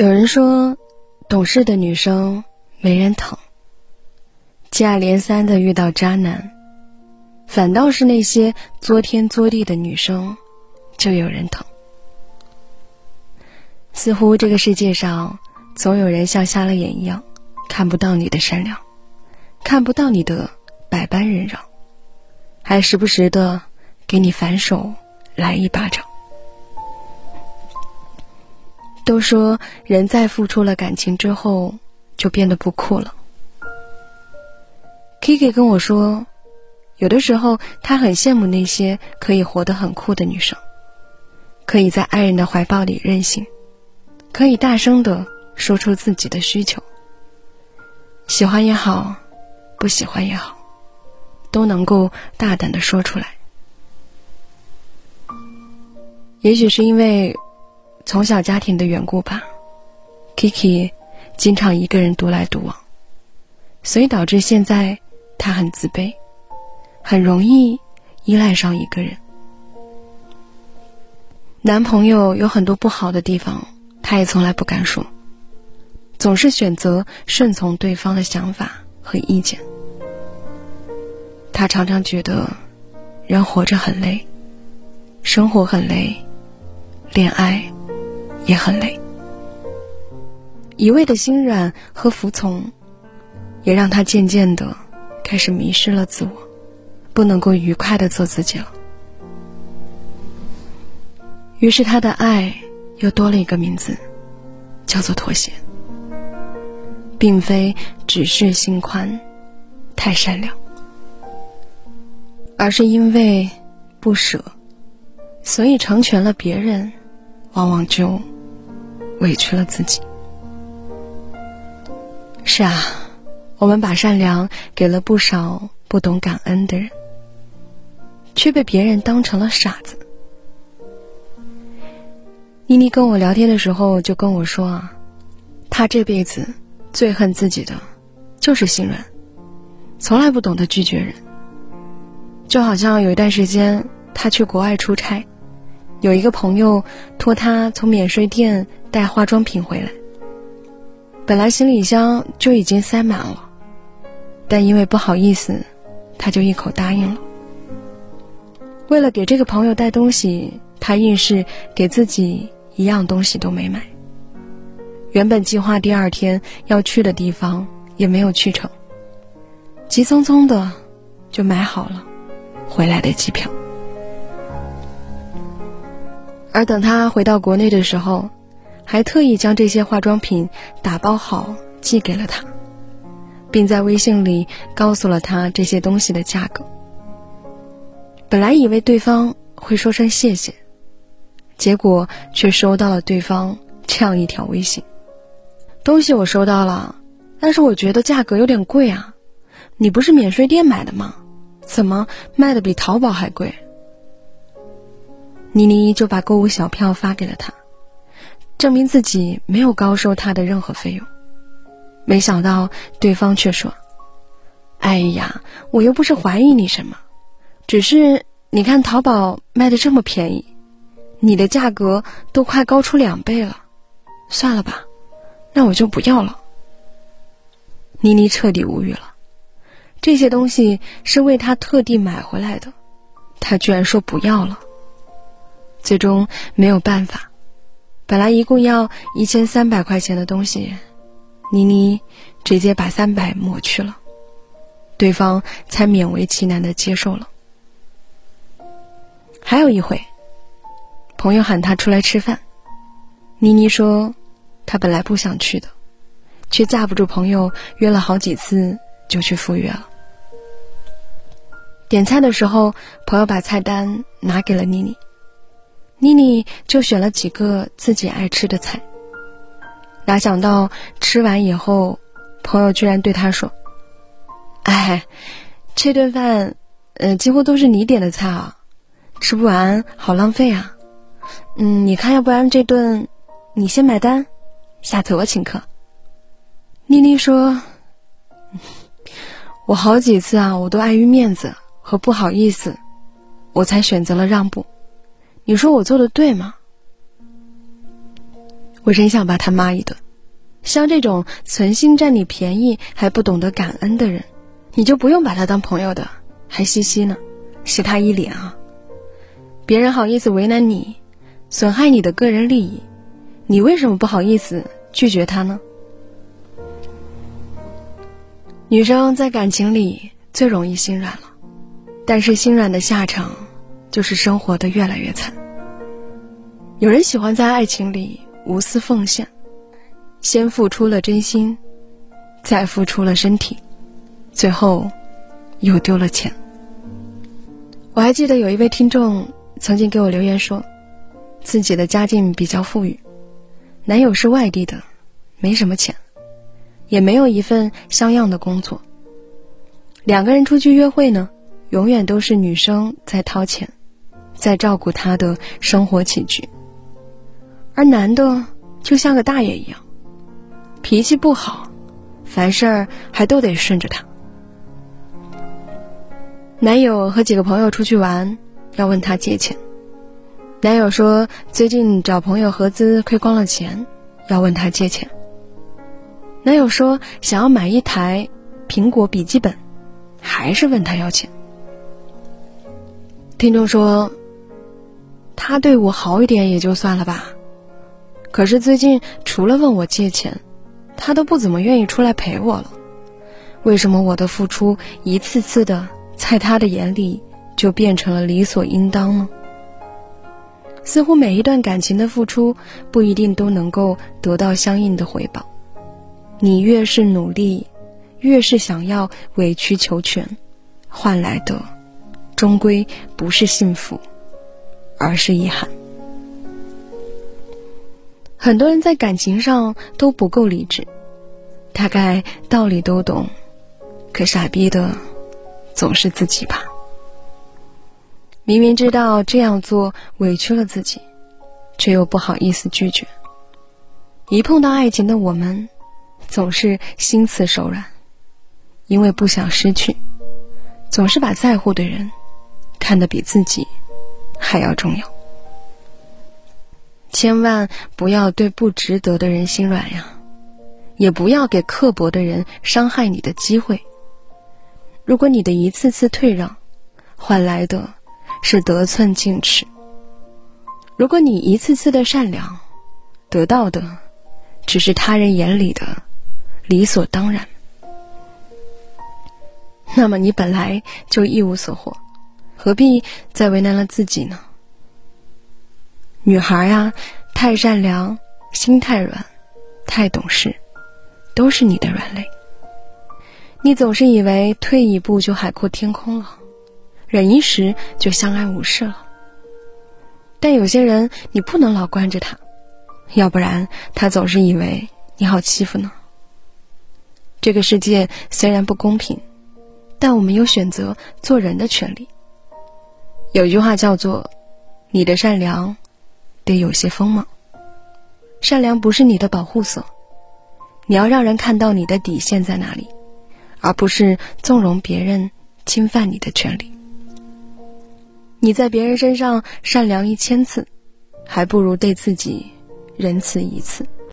有人说，懂事的女生没人疼，接二连三的遇到渣男，反倒是那些作天作地的女生，就有人疼。似乎这个世界上，总有人像瞎了眼一样，看不到你的善良，看不到你的百般忍让，还时不时的给你反手来一巴掌。都说人在付出了感情之后，就变得不酷了。Kiki 跟我说，有的时候他很羡慕那些可以活得很酷的女生，可以在爱人的怀抱里任性，可以大声的说出自己的需求，喜欢也好，不喜欢也好，都能够大胆的说出来。也许是因为。从小家庭的缘故吧，Kiki 经常一个人独来独往，所以导致现在他很自卑，很容易依赖上一个人。男朋友有很多不好的地方，他也从来不敢说，总是选择顺从对方的想法和意见。他常常觉得，人活着很累，生活很累，恋爱。也很累，一味的心软和服从，也让他渐渐的开始迷失了自我，不能够愉快的做自己了。于是他的爱又多了一个名字，叫做妥协，并非只是心宽，太善良，而是因为不舍，所以成全了别人，往往就。委屈了自己。是啊，我们把善良给了不少不懂感恩的人，却被别人当成了傻子。妮妮跟我聊天的时候就跟我说啊，她这辈子最恨自己的就是心软，从来不懂得拒绝人。就好像有一段时间，她去国外出差。有一个朋友托他从免税店带化妆品回来，本来行李箱就已经塞满了，但因为不好意思，他就一口答应了。为了给这个朋友带东西，他硬是给自己一样东西都没买。原本计划第二天要去的地方也没有去成，急匆匆的就买好了回来的机票。而等他回到国内的时候，还特意将这些化妆品打包好寄给了他，并在微信里告诉了他这些东西的价格。本来以为对方会说声谢谢，结果却收到了对方这样一条微信：“东西我收到了，但是我觉得价格有点贵啊！你不是免税店买的吗？怎么卖的比淘宝还贵？”妮妮就把购物小票发给了他，证明自己没有高收他的任何费用。没想到对方却说：“哎呀，我又不是怀疑你什么，只是你看淘宝卖的这么便宜，你的价格都快高出两倍了。算了吧，那我就不要了。”妮妮彻底无语了，这些东西是为他特地买回来的，他居然说不要了。最终没有办法，本来一共要一千三百块钱的东西，妮妮直接把三百抹去了，对方才勉为其难的接受了。还有一回，朋友喊她出来吃饭，妮妮说她本来不想去的，却架不住朋友约了好几次，就去赴约了。点菜的时候，朋友把菜单拿给了妮妮。妮妮就选了几个自己爱吃的菜，哪想到吃完以后，朋友居然对她说：“哎，这顿饭，呃，几乎都是你点的菜啊，吃不完好浪费啊。嗯，你看，要不然这顿你先买单，下次我请客。”妮妮说：“ 我好几次啊，我都碍于面子和不好意思，我才选择了让步。”你说我做的对吗？我真想把他骂一顿。像这种存心占你便宜还不懂得感恩的人，你就不用把他当朋友的，还嘻嘻呢，洗他一脸啊！别人好意思为难你，损害你的个人利益，你为什么不好意思拒绝他呢？女生在感情里最容易心软了，但是心软的下场，就是生活的越来越惨。有人喜欢在爱情里无私奉献，先付出了真心，再付出了身体，最后又丢了钱。我还记得有一位听众曾经给我留言说，自己的家境比较富裕，男友是外地的，没什么钱。也没有一份像样的工作。两个人出去约会呢，永远都是女生在掏钱，在照顾他的生活起居，而男的就像个大爷一样，脾气不好，凡事儿还都得顺着他。男友和几个朋友出去玩，要问他借钱，男友说最近找朋友合资亏光了钱，要问他借钱。男友说想要买一台苹果笔记本，还是问他要钱。听众说，他对我好一点也就算了吧，可是最近除了问我借钱，他都不怎么愿意出来陪我了。为什么我的付出一次次的在他的眼里就变成了理所应当呢？似乎每一段感情的付出不一定都能够得到相应的回报。你越是努力，越是想要委曲求全，换来的终归不是幸福，而是遗憾。很多人在感情上都不够理智，大概道理都懂，可傻逼的总是自己吧。明明知道这样做委屈了自己，却又不好意思拒绝。一碰到爱情的我们。总是心慈手软，因为不想失去，总是把在乎的人看得比自己还要重要。千万不要对不值得的人心软呀，也不要给刻薄的人伤害你的机会。如果你的一次次退让，换来的是得寸进尺；如果你一次次的善良，得到的只是他人眼里的。理所当然，那么你本来就一无所获，何必再为难了自己呢？女孩呀，太善良，心太软，太懂事，都是你的软肋。你总是以为退一步就海阔天空了，忍一时就相安无事了。但有些人，你不能老惯着他，要不然他总是以为你好欺负呢。这个世界虽然不公平，但我们有选择做人的权利。有句话叫做：“你的善良得有些锋芒。”善良不是你的保护色，你要让人看到你的底线在哪里，而不是纵容别人侵犯你的权利。你在别人身上善良一千次，还不如对自己仁慈一次。